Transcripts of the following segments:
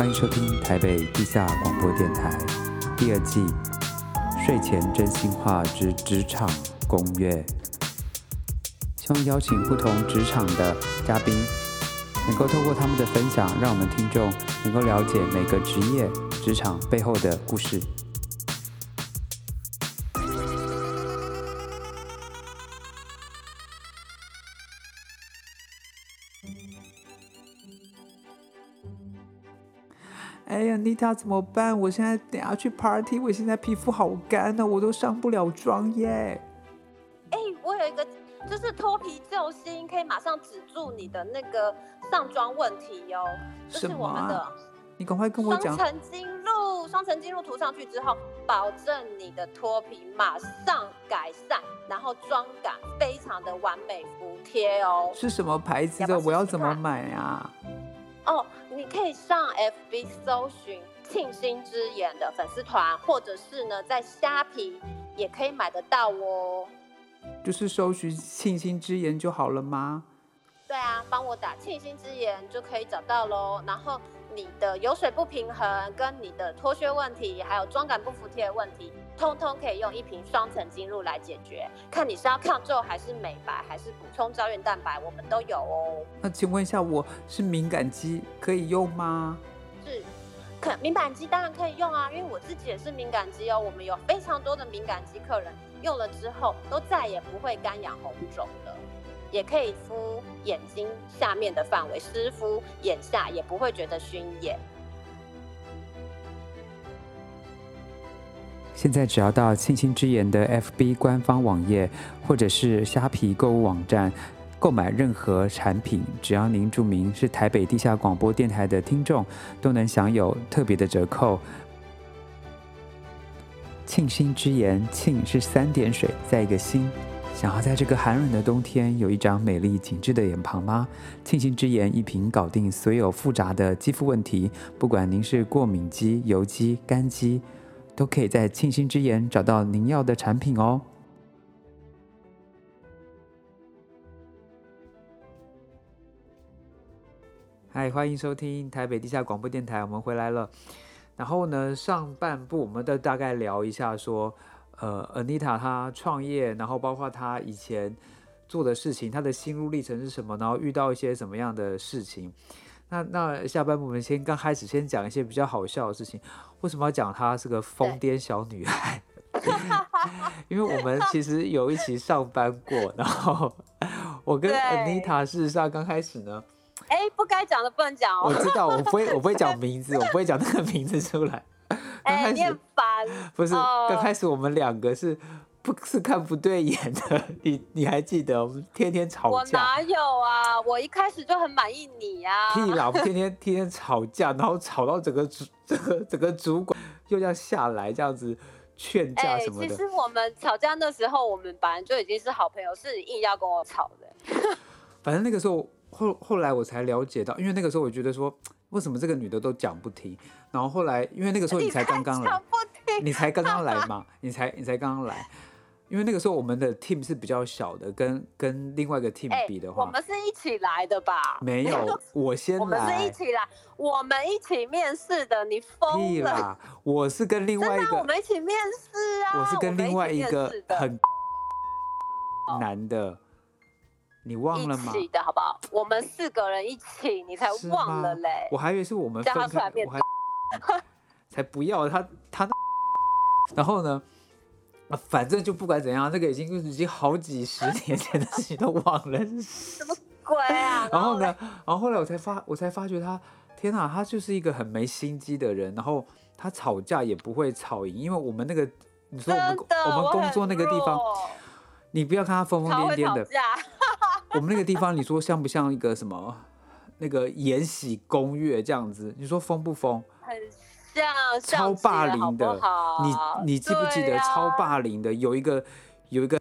欢迎收听台北地下广播电台第二季睡前真心话之职场攻略。希望邀请不同职场的嘉宾，能够透过他们的分享，让我们听众能够了解每个职业职场背后的故事。哎呀，妮塔怎么办？我现在等下去 party，我现在皮肤好干呢，我都上不了妆耶。哎，我有一个就是脱皮救星，可以马上止住你的那个上妆问题哟。什么我们的你赶快跟我讲。双层精露，双层精露涂上去之后，保证你的脱皮马上改善，然后妆感非常的完美服帖哦。是什么牌子的？要要试试我要怎么看买啊？哦，你可以上 FB 搜寻庆心之眼的粉丝团，或者是呢在虾皮也可以买得到哦。就是搜寻庆心之言就好了吗？对啊，帮我打庆心之言就可以找到喽。然后你的油水不平衡、跟你的脱屑问题，还有妆感不服帖的问题，通通可以用一瓶双层精露来解决。看你是要抗皱还是美白，还是补充胶原蛋白，我们都有哦。那请问一下，我是敏感肌，可以用吗？是，可敏感肌当然可以用啊，因为我自己也是敏感肌哦。我们有非常多的敏感肌客人用了之后，都再也不会干痒红肿了。也可以敷眼睛下面的范围，湿敷眼下也不会觉得熏眼。现在只要到庆心之言的 FB 官方网页，或者是虾皮购物网站购买任何产品，只要您注明是台北地下广播电台的听众，都能享有特别的折扣。庆心之言，庆是三点水，再一个心。想要在这个寒冷的冬天有一张美丽紧致的脸庞吗？庆心之言一瓶搞定所有复杂的肌肤问题，不管您是过敏肌、油肌、干肌，都可以在庆心之言找到您要的产品哦。嗨，欢迎收听台北地下广播电台，我们回来了。然后呢，上半部我们都大概聊一下说，呃，Anita 她创业，然后包括她以前做的事情，她的心路历程是什么，然后遇到一些什么样的事情。那那下半部我们先刚开始先讲一些比较好笑的事情。为什么要讲她是个疯癫小女孩？因为我们其实有一起上班过，然后我跟 Anita 事实上刚开始呢，哎，不该讲的不能讲哦。我知道我不会我不会讲名字，我不会讲那个名字出来。刚哎，你很烦。不是，哦刚开始我们两个是不是看不对眼的？你你还记得我们天天吵我架？哪有啊？我一开始就很满意你啊。屁啦！我们天天 天天吵架，然后吵到整个主 整个整个主管又要下来这样子劝架哎，什么的。其实我们吵架那时候，我们本来就已经是好朋友，是你硬要跟我吵的。反正那个时候后后来我才了解到，因为那个时候我觉得说，为什么这个女的都讲不听？然后后来因为那个时候你才刚刚来。你才刚刚来嘛，你才你才刚刚来。因为那个时候我们的 team 是比较小的，跟跟另外一个 team 哎比的，话，我们是一起来的吧？没有，我先来我们是一。起来，我们一起面试的，你疯了？啦！我是跟另外一真的啊，我，们一起面试啊！我是跟另外一个很男的，你忘了吗？一起的好不好？我们四个人一起，你才忘了嘞。我还以为是我们分开，我还 才不要他他那，然后呢？啊反正就不管怎样，这个已经已经好几十年前的事情都忘了什么。鬼啊！然后呢？，然后后来我才发，我才发觉他，天哪，他就是一个很没心机的人。然后他吵架也不会吵赢，因为我们那个，你说我们，我们工作那个地方，你不要看他疯疯癫癫的。我们那个地方，你说像不像一个什么那个《延禧攻略》这样子？你说疯不疯？很像超霸凌的你你记不记得超霸凌的有一个有一个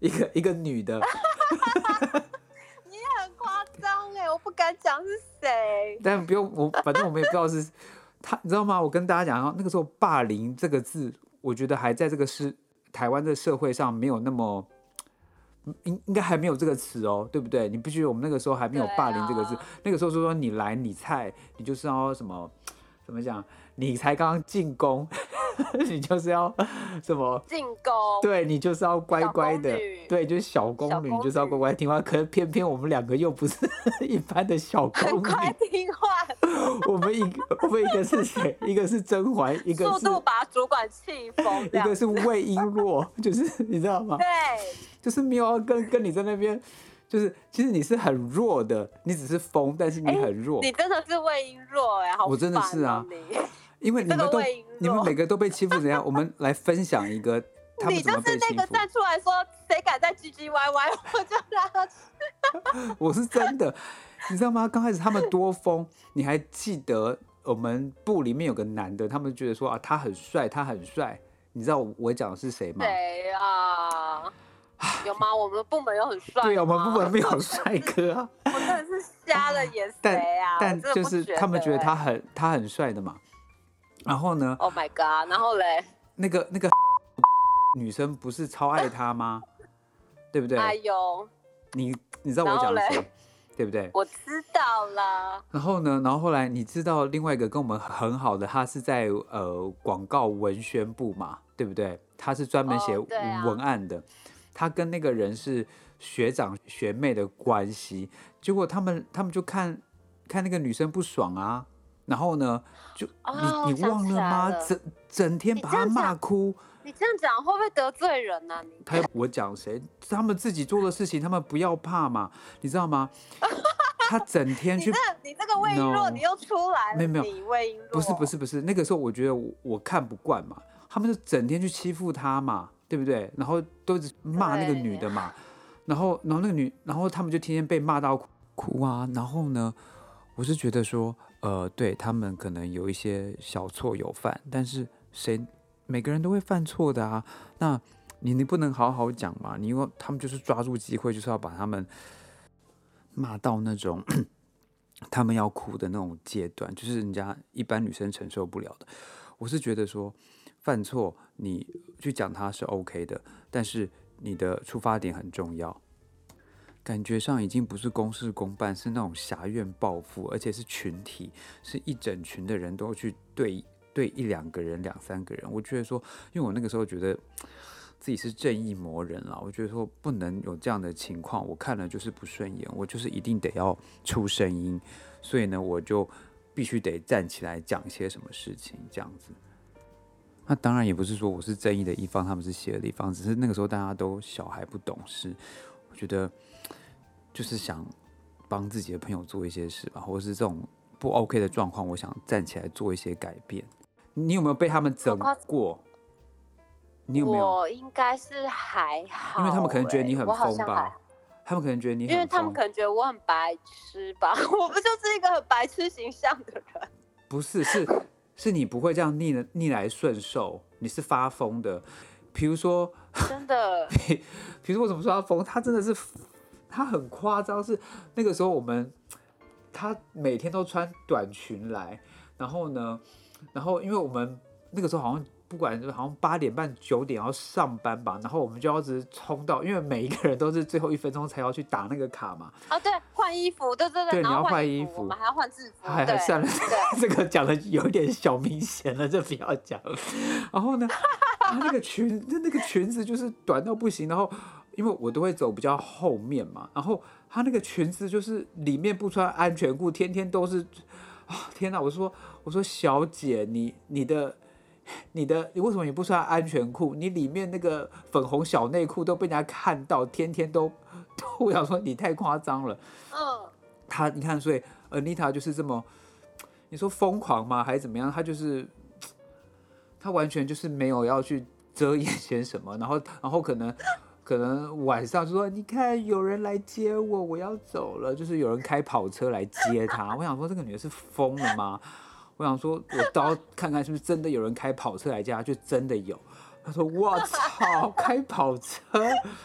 一个一个女的，你也很夸张哎，我不敢讲是谁。但不用我，反正我们也不知道是他，你知道吗？我跟大家讲，那个时候“霸凌”这个字，我觉得还在这个是台湾的社会上没有那么。应应该还没有这个词哦，对不对？你不觉得我们那个时候还没有霸凌这个字？啊那个时候就说你来你菜，你就是要什么，怎么讲？你才刚刚进宫，你就是要什么？进宫。对你就是要乖乖的，对，就是小宫女，你就是要乖乖听话。可是偏偏我们两个又不是 一般的小宫女，乖听话。我们一个，我们一个是谁？一个是甄嬛，一个速度把主管气疯，一个是魏璎珞，就是 你知道吗？对，就是没有跟跟你在那边。就是其实你是很弱的，你只是疯，但是你很弱。你真的是魏璎珞哎，好我真的是啊，因为你们都你们每个都被欺负怎样？我们来分享一个 他们怎么被欺负。你就是那个站出来说谁敢再唧唧歪歪，我就让他去。我是真的，你知道吗？刚开始他们多疯，你还记得我们部里面有个男的，他们觉得说啊他很帅，他很帅。你知道我讲的是谁吗？谁啊？有吗？我们部门有很帅。对，我们部门没有帅哥啊。我真的是瞎了眼，谁啊？但就是他们觉得他很他很帅的嘛。然后呢？Oh my god！然后嘞？那个那个女生不是超爱他吗？对不对？哎呦，你你知道我讲谁？对不对？我知道了。然后呢？然后后来你知道另外一个跟我们很好的，他是在呃广告文宣部嘛，对不对？他是专门写文案的。他跟那个人是学长学妹的关系，结果他们他们就看看那个女生不爽啊，然后呢，就你你忘了吗？整整天把他骂哭。你这样讲会不会得罪人呢？他我讲谁？他们自己做的事情，他们不要怕嘛，你知道吗？他整天去。你这个魏璎珞，你又出来了。没有没有，你魏璎珞。不是不是不是，那个时候我觉得我我看不惯嘛，他们就整天去欺负他嘛。对不对？然后都骂那个女的嘛，然后，然后那个女，然后他们就天天被骂到哭啊。然后呢，我是觉得说，呃，对他们可能有一些小错有犯，但是谁每个人都会犯错的啊。那你你不能好好讲嘛？你因为他们就是抓住机会，就是要把他们骂到那种 他们要哭的那种阶段，就是人家一般女生承受不了的。我是觉得说。犯错，你去讲他是 OK 的，但是你的出发点很重要。感觉上已经不是公事公办，是那种狭怨报复，而且是群体，是一整群的人都去对对一两个人、两三个人。我觉得说，因为我那个时候觉得自己是正义魔人了，我觉得说不能有这样的情况，我看了就是不顺眼，我就是一定得要出声音，所以呢，我就必须得站起来讲一些什么事情，这样子。那当然也不是说我是正义的一方，他们是邪恶的一方，只是那个时候大家都小孩不懂事，我觉得就是想帮自己的朋友做一些事吧，或者是这种不 OK 的状况，我想站起来做一些改变。你有没有被他们整过？你有没有？我应该是还好，因为他们可能觉得你很疯吧，他们可能觉得你，因为他们可能觉得我很白痴吧，我不就是一个很白痴形象的人？不是，是。是你不会这样逆的逆来顺受，你是发疯的。比如说，真的，比如说我怎么说他疯？他真的是，他很夸张。是那个时候我们，他每天都穿短裙来，然后呢，然后因为我们那个时候好像。不管是好像八点半九点要上班吧，然后我们就要直冲到，因为每一个人都是最后一分钟才要去打那个卡嘛。哦，对，换衣服，对对对，你要换衣服，我们还要换制服。还还 算了，这个讲的有点小明显了，就不要讲。然后呢，他那个裙，那那个裙子就是短到不行，然后因为我都会走比较后面嘛，然后他那个裙子就是里面不穿安全裤，天天都是啊，天哪！我说我说小姐，你你的。你的你为什么你不穿安全裤？你里面那个粉红小内裤都被人家看到，天天都，我想说你太夸张了。嗯，他你看，所以 Anita 就是这么，你说疯狂吗？还是怎么样？他就是，他完全就是没有要去遮掩些什么，然后然后可能可能晚上就说，你看有人来接我，我要走了，就是有人开跑车来接他。我想说这个女的是疯了吗？我想说，我到看看是不是真的有人开跑车来接她，就真的有。他说：“我操，开跑车！”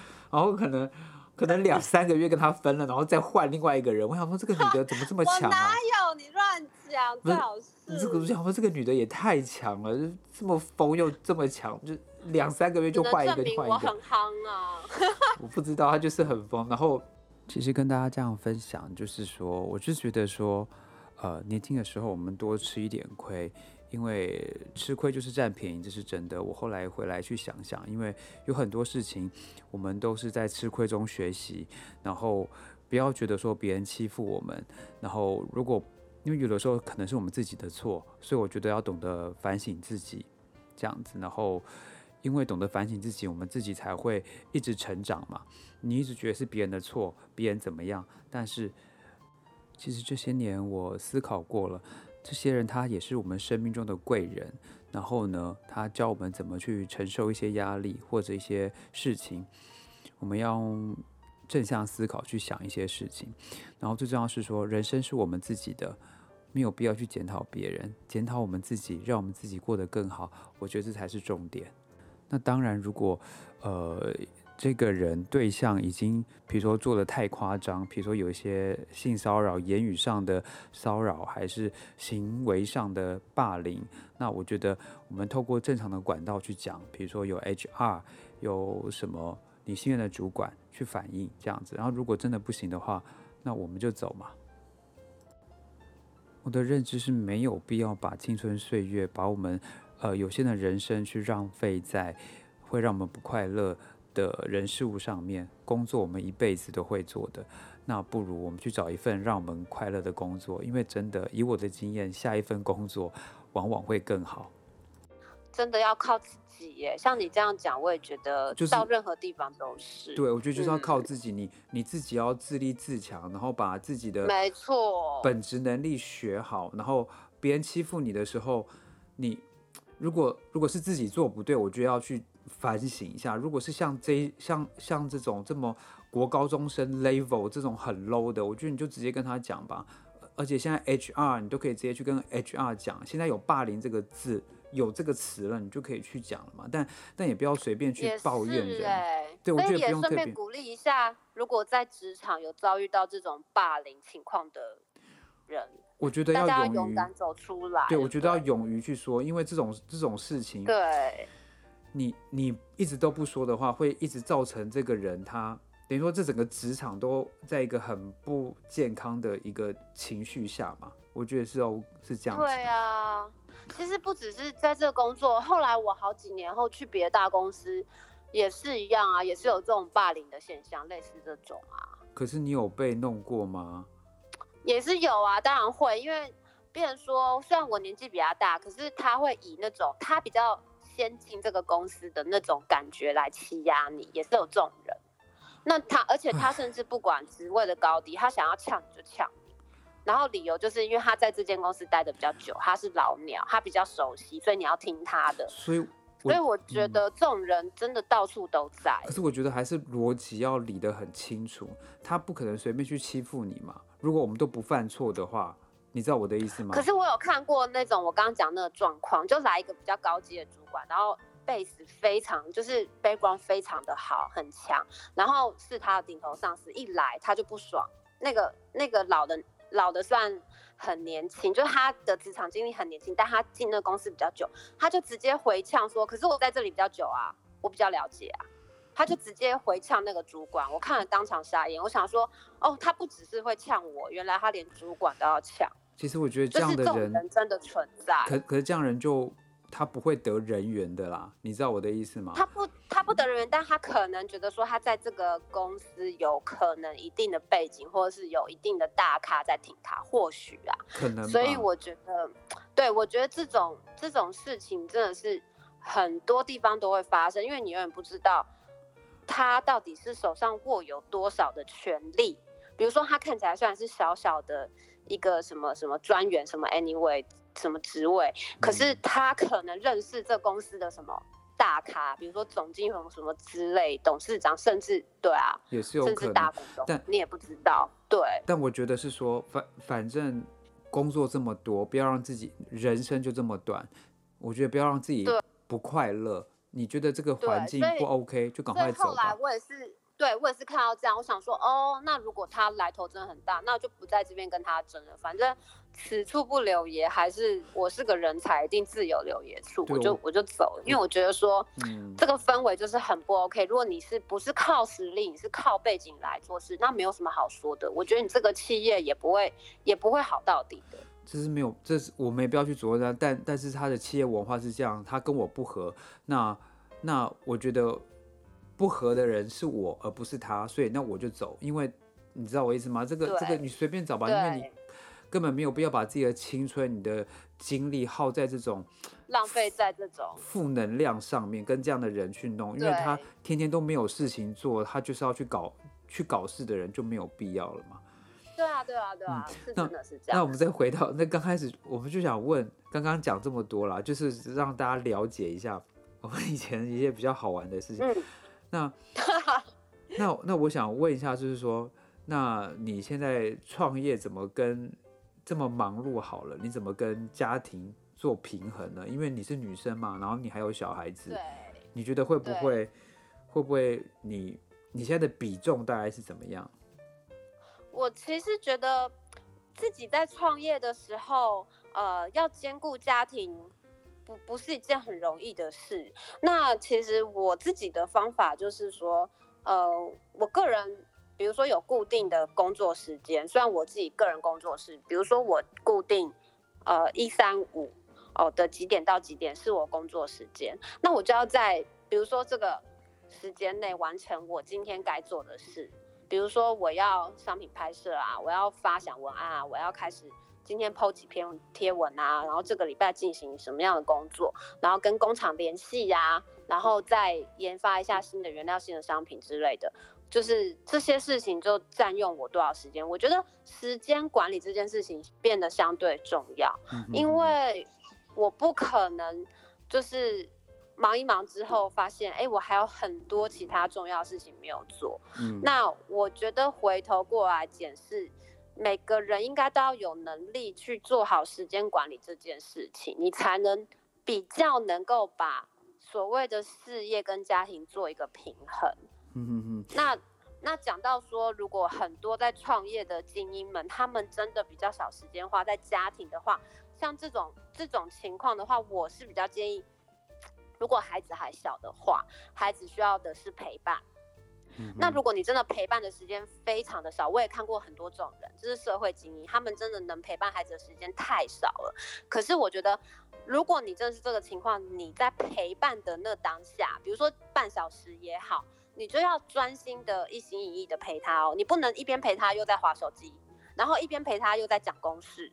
然后可能可能两三个月跟他分了，然后再换另外一个人。我想说，这个女的怎么这么强啊？哪有你乱讲？最好是这个，我想说这个女的也太强了，就这么疯又这么强，就两三个月就换一个，换一个。我很夯啊！我不知道，她就是很疯。然后其实跟大家这样分享，就是说，我就觉得说。呃，年轻的时候我们多吃一点亏，因为吃亏就是占便宜，这是真的。我后来回来去想想，因为有很多事情我们都是在吃亏中学习，然后不要觉得说别人欺负我们，然后如果因为有的时候可能是我们自己的错，所以我觉得要懂得反省自己，这样子，然后。因为懂得反省自己，我们自己才会一直成长嘛。你一直觉得是别人的错，别人怎么样？但是其实这些年我思考过了，这些人他也是我们生命中的贵人。然后呢，他教我们怎么去承受一些压力或者一些事情。我们要正向思考去想一些事情。然后最重要是说，人生是我们自己的，没有必要去检讨别人，检讨我们自己，让我们自己过得更好。我觉得这才是重点。那当然，如果呃这个人对象已经，比如说做的太夸张，比如说有一些性骚扰、言语上的骚扰，还是行为上的霸凌，那我觉得我们透过正常的管道去讲，比如说有 HR，有什么你信任的主管去反映这样子，然后如果真的不行的话，那我们就走嘛。我的认知是没有必要把青春岁月，把我们。呃，有限的人生去浪费在会让我们不快乐的人事物上面，工作我们一辈子都会做的，那不如我们去找一份让我们快乐的工作，因为真的以我的经验，下一份工作往往会更好。真的要靠自己耶，像你这样讲，我也觉得，就是到任何地方都是。对，我觉得就是要靠自己，你你自己要自立自强，然后把自己的没错本职能力学好，然后别人欺负你的时候，你。如果如果是自己做不对，我觉得要去反省一下。如果是像这像像这种这么国高中生 level 这种很 low 的，我觉得你就直接跟他讲吧。而且现在 HR 你都可以直接去跟 HR 讲，现在有霸凌这个字有这个词了，你就可以去讲了嘛。但但也不要随便去抱怨人。对，我觉得不用顺便鼓励一下，如果在职场有遭遇到这种霸凌情况的人。我觉得要勇敢走出来。对，我觉得要勇于去说，因为这种这种事情，对，你你一直都不说的话，会一直造成这个人他等于说这整个职场都在一个很不健康的一个情绪下嘛。我觉得是哦，是这样。对啊，其实不只是在这个工作，后来我好几年后去别的大公司也是一样啊，也是有这种霸凌的现象，类似这种啊。可是你有被弄过吗？也是有啊，当然会，因为别人说虽然我年纪比较大，可是他会以那种他比较先进这个公司的那种感觉来欺压你，也是有这种人。那他，而且他甚至不管职位的高低，他想要呛你就呛你，然后理由就是因为他在这间公司待的比较久，他是老鸟，他比较熟悉，所以你要听他的。所以。所以我觉得这种人真的到处都在。可是我觉得还是逻辑要理得很清楚，他不可能随便去欺负你嘛。如果我们都不犯错的话，你知道我的意思吗？可是我有看过那种我刚刚讲那个状况，就来一个比较高级的主管，然后 base 非常就是 background 非常的好，很强，然后是他的顶头上司一来他就不爽，那个那个老的老的算。很年轻，就是他的职场经历很年轻，但他进那个公司比较久，他就直接回呛说：“可是我在这里比较久啊，我比较了解啊。”他就直接回呛那个主管，我看了当场傻眼。我想说：“哦，他不只是会呛我，原来他连主管都要呛。”其实我觉得这样的人真的存在。可可是这样人就。他不会得人缘的啦，你知道我的意思吗？他不，他不得人缘，但他可能觉得说他在这个公司有可能一定的背景，或者是有一定的大咖在挺他，或许啊，可能。所以我觉得，对我觉得这种这种事情真的是很多地方都会发生，因为你永远不知道他到底是手上握有多少的权利。比如说，他看起来虽然是小小的一个什么什么专员，什么 anyway。什么职位？可是他可能认识这公司的什么大咖，比如说总经理什么之类，董事长，甚至对啊，也是有可能大股东，但你也不知道。对，但我觉得是说，反反正工作这么多，不要让自己人生就这么短。我觉得不要让自己不快乐。你觉得这个环境不 OK，就赶快走吧。后来我也是。对我也是看到这样，我想说，哦，那如果他来头真的很大，那就不在这边跟他争了。反正此处不留爷，还是我是个人才，一定自有留爷处。我就我就走了，因为我觉得说，嗯这个氛围就是很不 OK。如果你是不是靠实力，你是靠背景来做事，那没有什么好说的。我觉得你这个企业也不会也不会好到底的。这是没有，这是我没必要去琢磨他，但但是他的企业文化是这样，他跟我不合，那那我觉得不合的人是我，而不是他，所以那我就走，因为你知道我意思吗？这个这个你随便找吧，因为你，根本没有必要把自己的青春、你的精力耗在这种浪费在这种负能量上面，跟这样的人去弄，因为他天天都没有事情做，他就是要去搞去搞事的人就没有必要了嘛。对啊，对啊，对啊，是真的是这样。那我们再回到那刚开始，我们就想问，刚刚讲这么多啦，就是让大家了解一下我们以前一些比较好玩的事情。嗯，那 那那我想问一下，就是说，那你现在创业怎么跟这么忙碌好了，你怎么跟家庭做平衡呢？因为你是女生嘛，然后你还有小孩子，对，你觉得会不会会不会你你现在的比重大概是怎么样？我其实觉得自己在创业的时候，呃，要兼顾家庭，不不是一件很容易的事。那其实我自己的方法就是说，呃，我个人比如说有固定的工作时间，虽然我自己个人工作室，比如说我固定呃一三五哦的几点到几点是我工作时间，那我就要在比如说这个时间内完成我今天该做的事。比如说我要商品拍摄啊，我要发想文案啊，我要开始今天 PO 几篇贴文啊，然后这个礼拜进行什么样的工作，然后跟工厂联系呀、然后再研发一下新的原料、新的商品之类的，就是这些事情就占用我多少时间？我觉得时间管理这件事情变得相对重要，嗯因为我不可能就是忙一忙之后发现，哎，我还有很多其他重要的事情没有做。嗯那我觉得回头过来检视，每个人应该都要有能力去做好时间管理这件事情，你才能比较能够把所谓的事业跟家庭做一个平衡。嗯嗯嗯，那那讲到说，如果很多在创业的精英们，他们真的比较少时间花在家庭的话，像这种这种情况的话，我是比较建议，如果孩子还小的话，孩子需要的是陪伴。那如果你真的陪伴的时间非常的少，我也看过很多这种人，就是社会精英，他们真的能陪伴孩子的时间太少了。可是我觉得，如果你真的是这个情况，你在陪伴的那当下，比如说半小时也好，你就要专心的一心一意的陪他哦，你不能一边陪他又在划手机，然后一边陪他又在讲公事，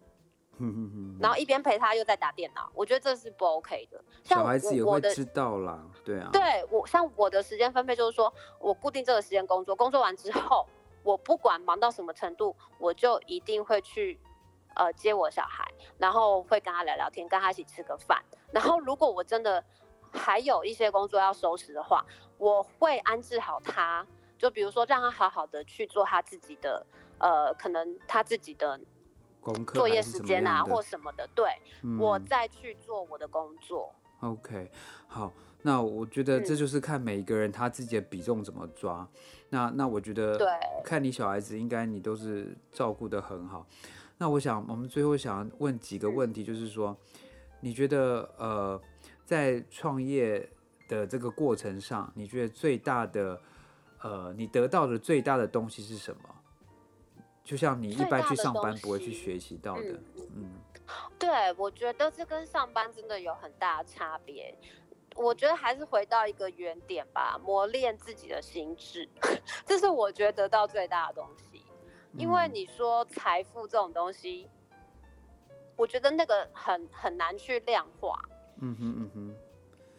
然后一边陪他又在打电脑，我觉得这是不 OK 的。像小孩子也会知道啦，对啊，对我像我的时间分配就是说，我固定这个时间工作，工作完之后，我不管忙到什么程度，我就一定会去呃接我小孩，然后会跟他聊聊天，跟他一起吃个饭。然后如果我真的还有一些工作要收拾的话，我会安置好他，就比如说让他好好的去做他自己的呃，可能他自己的功课作业时间啊或什么的，对、我嗯再去做我的工作。OK，好，那我觉得这嗯就是看每一个人他自己的比重怎么抓。那那我觉得，对看你小孩子，应该你都是照顾的很好。那我想，我们最后想问几个问题，就是说，你觉得呃，在创业的这个过程上，你觉得最大的呃，你得到的最大的东西是什么？就像你一般去上班不会去学习到的，嗯嗯 对，我觉得这跟上班真的有很大的差别。我觉得还是回到一个原点吧，磨练自己的心智，这是我觉得得到最大的东西。因为嗯你说财富这种东西，我觉得那个很很难去量化。嗯哼嗯哼。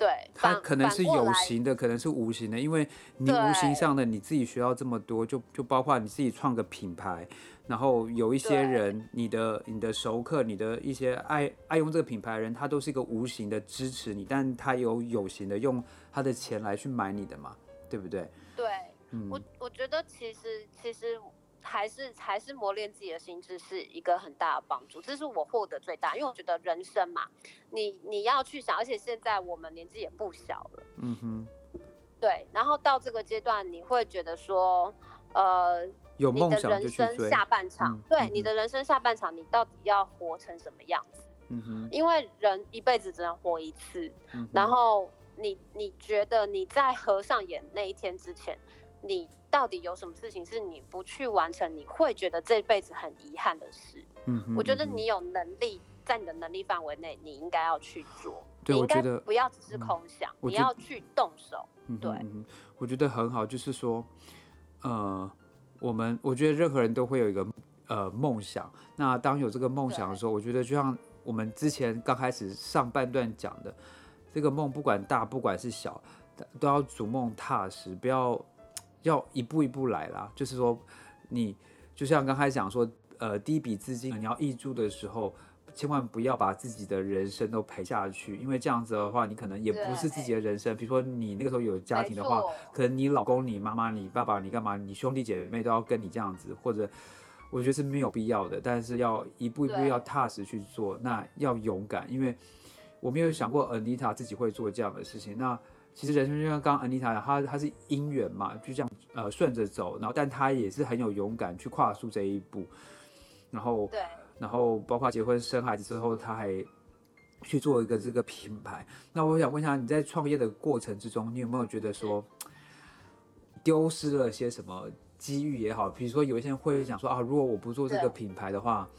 对，它可能是有形的，可能是无形的，因为你无形对上的你自己学到这么多，就就包括你自己创个品牌，然后有一些人，你的你的熟客，你的一些爱爱用这个品牌的人，他都是一个无形的支持你，但他有有形的用他的钱来去买你的嘛，对不对？对，嗯我我觉得其实其实还是还是磨练自己的心智是一个很大的帮助，这是我获得最大，因为我觉得人生嘛，你你要去想，而且现在我们年纪也不小了，嗯哼，对，然后到这个阶段，你会觉得说，呃，有你的梦想人生追，下半场，嗯对嗯你的人生下半场，你到底要活成什么样子？嗯哼，因为人一辈子只能活一次，嗯然后你你觉得你在合上眼那一天之前，你到底有什么事情是你不去完成，你会觉得这辈子很遗憾的事？嗯哼，我觉得你有能力，在你的能力范围内，你应该要去做。对我觉得不要只是嗯空想，你要去动手。嗯哼对我觉得很好，就是说，呃，我们我觉得任何人都会有一个呃梦想。那当有这个梦想的时候，我觉得就像我们之前刚开始上半段讲的，这个梦不管大不管是小，都要逐梦踏实，不要要一步一步来啦。就是说，你就像刚才讲说，呃，第一笔资金你要挹注的时候。千万不要把自己的人生都赔下去，因为这样子的话，你可能也不是自己的人生。比如说你那个时候有家庭的话可能你老公、你妈妈、你爸爸、你干嘛，你兄弟姐妹都要跟你这样子，或者我觉得是没有必要的。但是要一步一步要踏实去做，那要勇敢，因为我没有想过 Anita 自己会做这样的事情。那其实人生就像刚刚 Anita 讲，她她是姻缘嘛，就这样呃顺着走，然后但她也是很有勇敢去跨出这一步，然后对，然后包括结婚生孩子之后，她还去做一个这个品牌。那我想问一下，你在创业的过程之中，你有没有觉得说丢失了些什么机遇也好？比如说有一些人会想说啊，如果我不做这个品牌的话，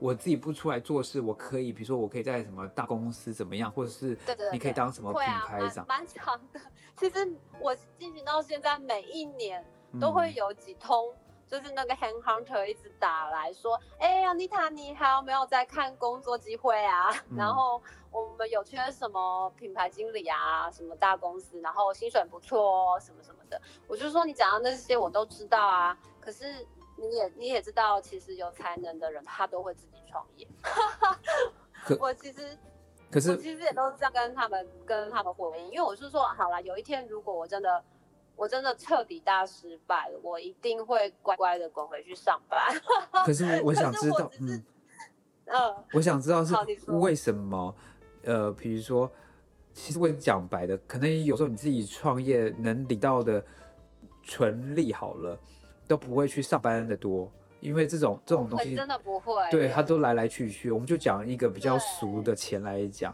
我自己不出来做事，我可以，比如说我可以在什么大公司怎么样，或者是你可以对当什么品牌长蛮，蛮长的。其实我进行到现在，每一年都会嗯有几通，就是那个 hand hunter 一直打来说，哎、安妮塔，你还有没有在看工作机会啊？嗯然后我们有缺什么品牌经理啊，什么大公司，然后薪水不错哦，什么什么的。我就说你讲的那些我都知道啊，可是你也你也知道，其实有才能的人他都会自己创业。我其实可是我其实也都是这样跟他们跟他们回应，因为我是说，好了，有一天如果我真的我真的彻底大失败了，我一定会乖乖的滚回去上班。可是我我想知道，嗯。嗯，我想知道是为什么，呃，比如说，其实我讲白的，可能有时候你自己创业能领到的纯利好了，都不会去上班的多，因为这种这种东西，真的不会。对他都来来去去。我们就讲一个比较俗的钱来讲，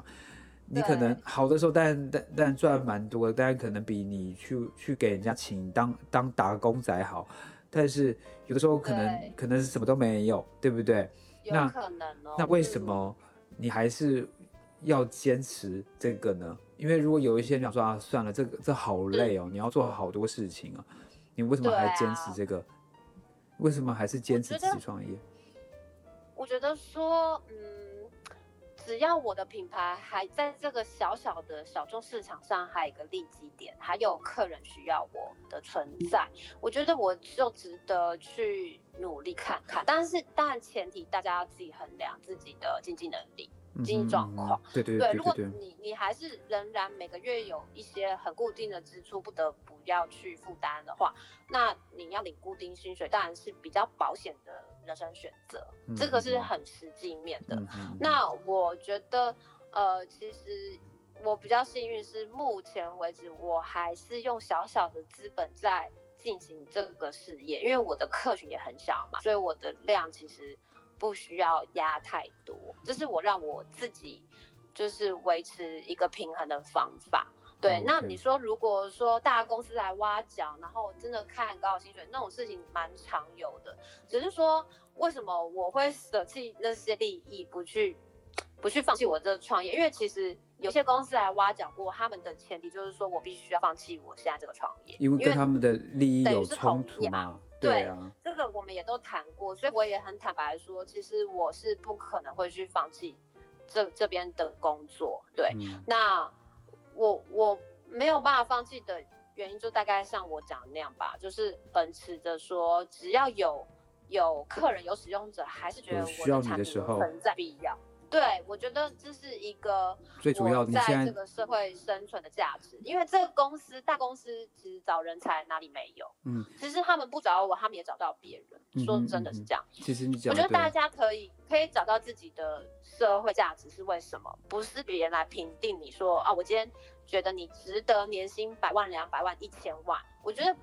你可能好的时候，但但但赚蛮多的，但可能比你去去给人家请当当打工仔好，但是有的时候可能可能是什么都没有，对不对？有那可能哦。那为什嗯？么你还是要坚持这个呢？因为如果有一些人讲说啊，算了，这个这好累哦，你要做好多事情啊，你为什么还坚持啊这个？为什么还是坚持自己创业？我觉得说，嗯，只要我的品牌还在这个小小的小众市场上还有一个利基点，还有客人需要我的存在，我觉得我就值得去努力看看。但是当然前提大家要自己衡量自己的经济能力。经济状况对对对，如果你你还是仍然每个月有一些很固定的支出，不得不要去负担的话，那你要领固定薪水，当然是比较保险的人生选择，这个是嗯很实际面的。嗯。那我觉得，呃，其实我比较幸运是，目前为止我还是用小小的资本在进行这个事业，因为我的客群也很小嘛，所以我的量其实不需要压太多，这是我让我自己就是维持一个平衡的方法。对，那你说如果说大公司来挖角，然后真的看高的薪水，那种事情蛮常有的。只是说为什么我会舍弃那些利益，不去不去放弃我这个创业？因为其实有些公司来挖角过，他们的前提就是说我必须要放弃我现在这个创业，因为跟他们的利益有冲突嘛，对这个我们也都谈过，所以我也很坦白说，其实我是不可能会去放弃这这边的工作。对，嗯那我我没有办法放弃的原因，就大概像我讲的那样吧，就是秉持着说，只要有有客人、有使用者，还是觉得我有需要你产品的时候存在必要。对，我觉得这是一个最主要在这个社会生存的价值，因为这个公司大公司其实找人才哪里没有，嗯，其实他们不找我，他们也找到别人。嗯说真的是这样，其实你讲的我觉得大，家可以可以找到自己的社会价值是为什么，不是别人来评定你说啊，我今天觉得你值得年薪百万、两百万、一千万，我觉得。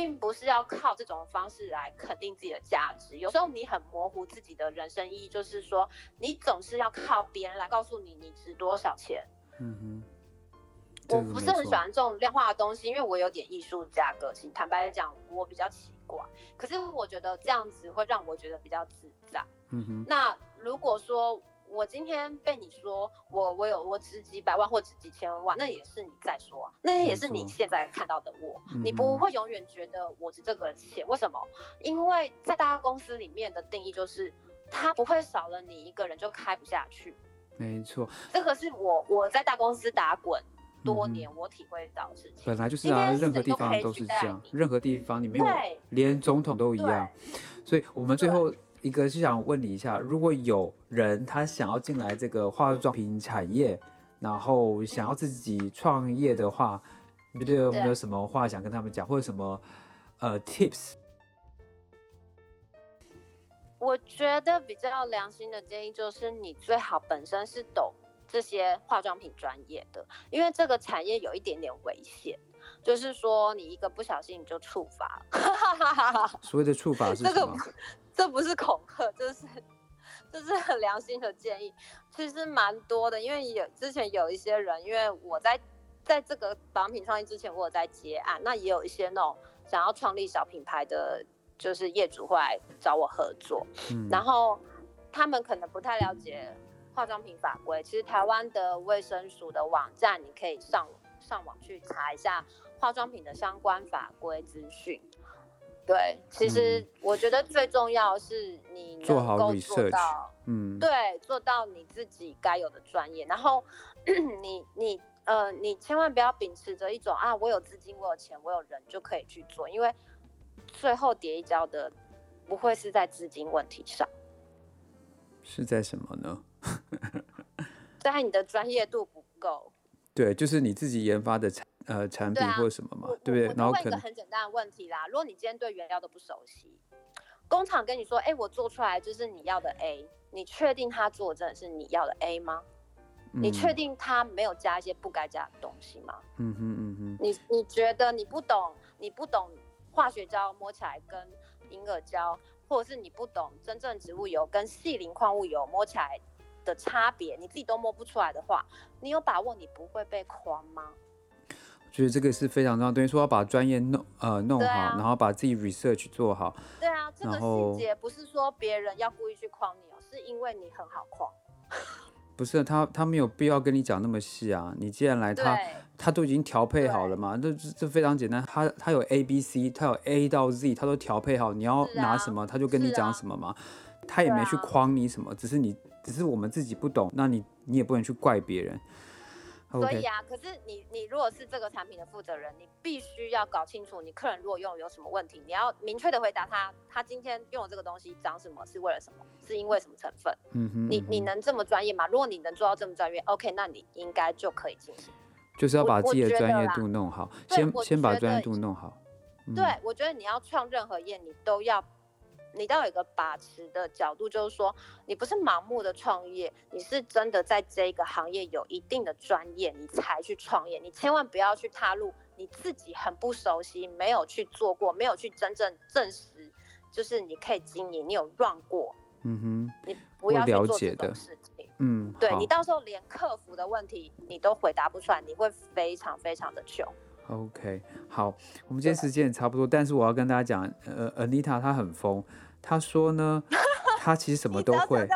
并不是要靠这种方式来肯定自己的价值，有时候你很模糊自己的人生意义，就是说你总是要靠别人来告诉你你值多少钱，嗯哼，我不是很喜欢这种量化的东西，因为我有点艺术家个性。坦白讲，我比较奇怪，可是我觉得这样子会让我觉得比较自在。嗯哼，那如果说我今天被你说我我有我值几百万或值几千万，那也是你在说啊，那也是你现在看到的我，你嗯不会永远觉得我值这个钱。为什么？因为在大公司里面的定义就是，他不会少了你一个人就开不下去。没错，这个是我我在大公司打滚多年我体会到的事情。本来就是啊，任何地方都是这样，任何地方你没有，连总统都一样。所以我们最后一个是想问你一下，如果有人他想要进来这个化妆品产业，然后想要自己创业的话，你觉得有没有什么话想跟他们讲，或者什么呃 tips？我觉得比较良心的建议就是，你最好本身是懂这些化妆品专业的，因为这个产业有一点点危险，就是说你一个不小心你就触发了。所谓的触发是什么？这不是恐吓，这是这是很良心的建议。其实蛮多的，因为有之前有一些人，因为我在在这个保养品创业之前，我有在接案，那也有一些那种想要创立小品牌的，就是业主会来找我合作。嗯，然后他们可能不太了解化妆品法规。其实台湾的卫生署的网站，你可以上上网去查一下化妆品的相关法规资讯。对，其实我觉得最重要是你能做好够 research 做到，嗯，对，做到你自己该有的专业。然后 你你呃，你千万不要秉持着一种啊，我有资金，我有钱，我有人就可以去做，因为最后跌一跤的不会是在资金问题上。是在什么呢？在你的专业度不够。对，就是你自己研发的产呃产品或者什么嘛我，对不对我？我就问一个然后可能很简单的问题啦，如果你今天对原料都不熟悉，工厂跟你说，哎、我做出来就是你要的 A，你确定他做的真的是你要的 A 吗？你确嗯定他没有加一些不该加的东西吗？嗯哼嗯哼，你你觉得你不懂，你不懂化学胶摸起来跟银耳胶，或者是你不懂真正植物油跟细磷矿物油摸起来的差别，你自己都摸不出来的话，你有把握你不会被框吗？我觉得这个是非常重要，等于说要把专业弄呃弄好，啊然后把自己 research 做好。对啊，这个细节不是说别人要故意去框你哦，是因为你很好框。不是他，他没有必要跟你讲那么细啊。你既然来，他他都已经调配好了嘛，这这这非常简单。他他有 A B C，他有 A 到 Z，他都调配好，你要拿什么，他就跟你讲什么嘛。他也没去框你什么，只是你只是我们自己不懂，那你你也不能去怪别人。所以啊，可是你你如果是这个产品的负责人，你必须要搞清楚你客人如果用有什么问题，你要明确的回答他，他今天用的这个东西长什么，是为了什么，是因为什么成分？嗯哼，你嗯哼你能这么专业吗？如果你能做到这么专业，OK，那你应该就可以进行。就是要把自己的专业度弄好，先先把专业度弄好。嗯对，我觉得你要创任何业，你都要，你都要有一个把持的角度，就是说，你不是盲目的创业，你是真的在这个行业有一定的专业，你才去创业。你千万不要去踏入你自己很不熟悉、没有去做过、没有去真正证实，就是你可以经营，你有 run 过，嗯哼你不要去做这种事情。嗯，对你到时候连客服的问题你都回答不出来，你会非常非常的穷。OK，好，我们今天时间也差不多，但是我要跟大家讲，呃，Anita 她很疯，她说呢，她其实什么都会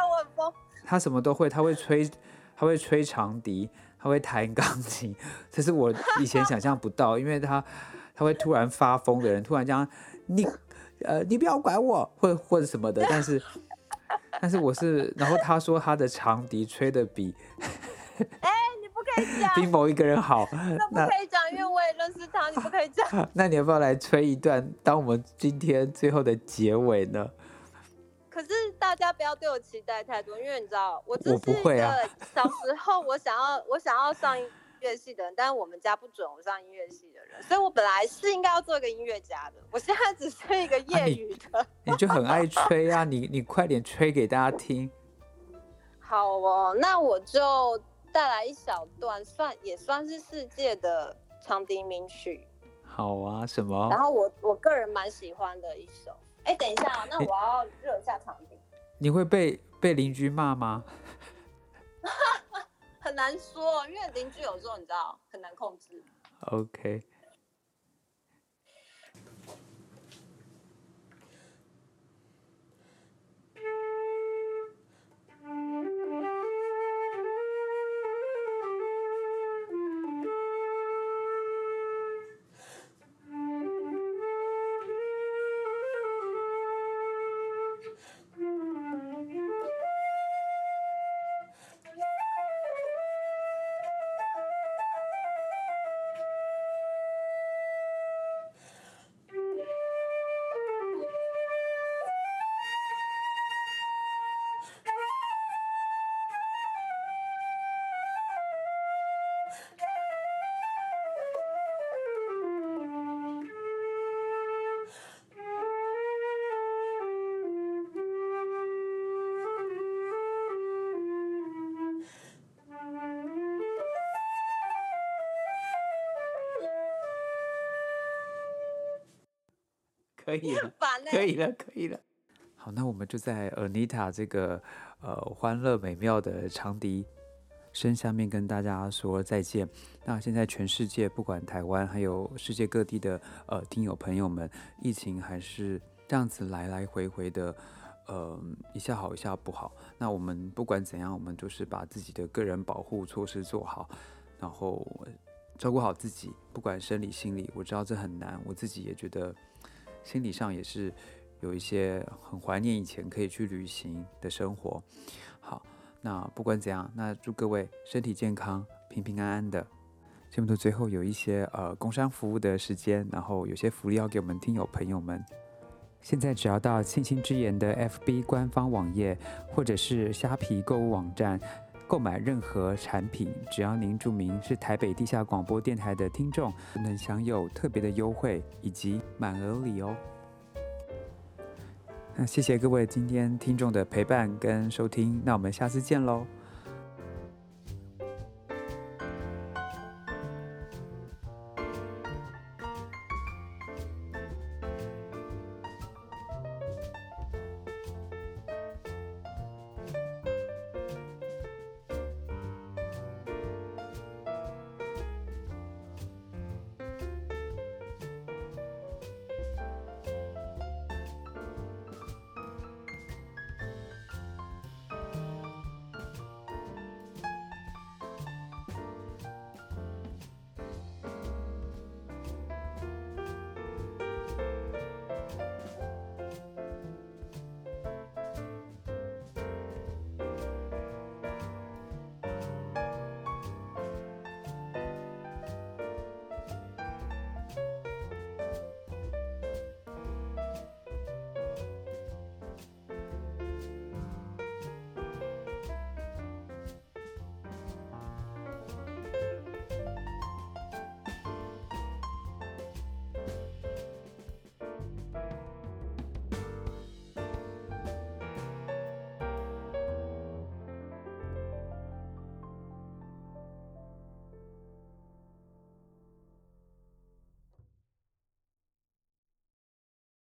她什么都会，她会吹，她会吹长笛，她会弹钢琴，这是我以前想象不到，因为她她会突然发疯的人，突然讲你，呃，你不要管我，或或者什么的，但是 但是我是，然后她说她的长笛吹的比可以讲。比某一个人好，那不可以讲，因为我也认识他，你不可以讲。那你要不要来吹一段，当我们今天最后的结尾呢？可是大家不要对我期待太多，因为你知道，我只我是一不会啊个小时候我想要 我想要上音乐系的人，但是我们家不准我上音乐系的人，所以我本来是应该要做一个音乐家的，我现在只是一个业啊你余的。你就很爱吹啊，你你快点吹给大家听。好哦，那我就带来一小段，算也算是世界的长笛名曲，好啊，什么然？后我我个人蛮喜欢的一首。哎，等一下啊，那我要热一下场地。你会被被邻居骂吗？很难说，因为邻居有时候你知道很难控制。OK，可以 了，可以了，可以了。好，那我们就在 Anita 这个呃欢乐美妙的长笛声下面跟大家说再见。那现在全世界，不管台湾还有世界各地的呃听友朋友们，疫情还是这样子来来回回的，呃一下好一下不好。那我们不管怎样，我们就是把自己的个人保护措施做好，然后照顾好自己，不管生理心理，我知道这很难，我自己也觉得。心理上也是有一些很怀念以前可以去旅行的生活。好，那不管怎样，那祝各位身体健康、平平安安的。节目的最后有一些呃工商服务的时间，然后有些福利要给我们听友朋友们。现在只要到庆庆之言的 FB 官方网页，或者是虾皮购物网站。购买任何产品，只要您注明是台北地下广播电台的听众，能享有特别的优惠以及满额礼哦。那谢谢各位今天听众的陪伴跟收听，那我们下次见喽。